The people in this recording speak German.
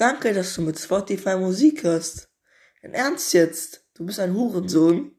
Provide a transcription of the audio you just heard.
Danke, dass du mit Spotify Musik hörst. In Ernst jetzt, du bist ein Hurensohn.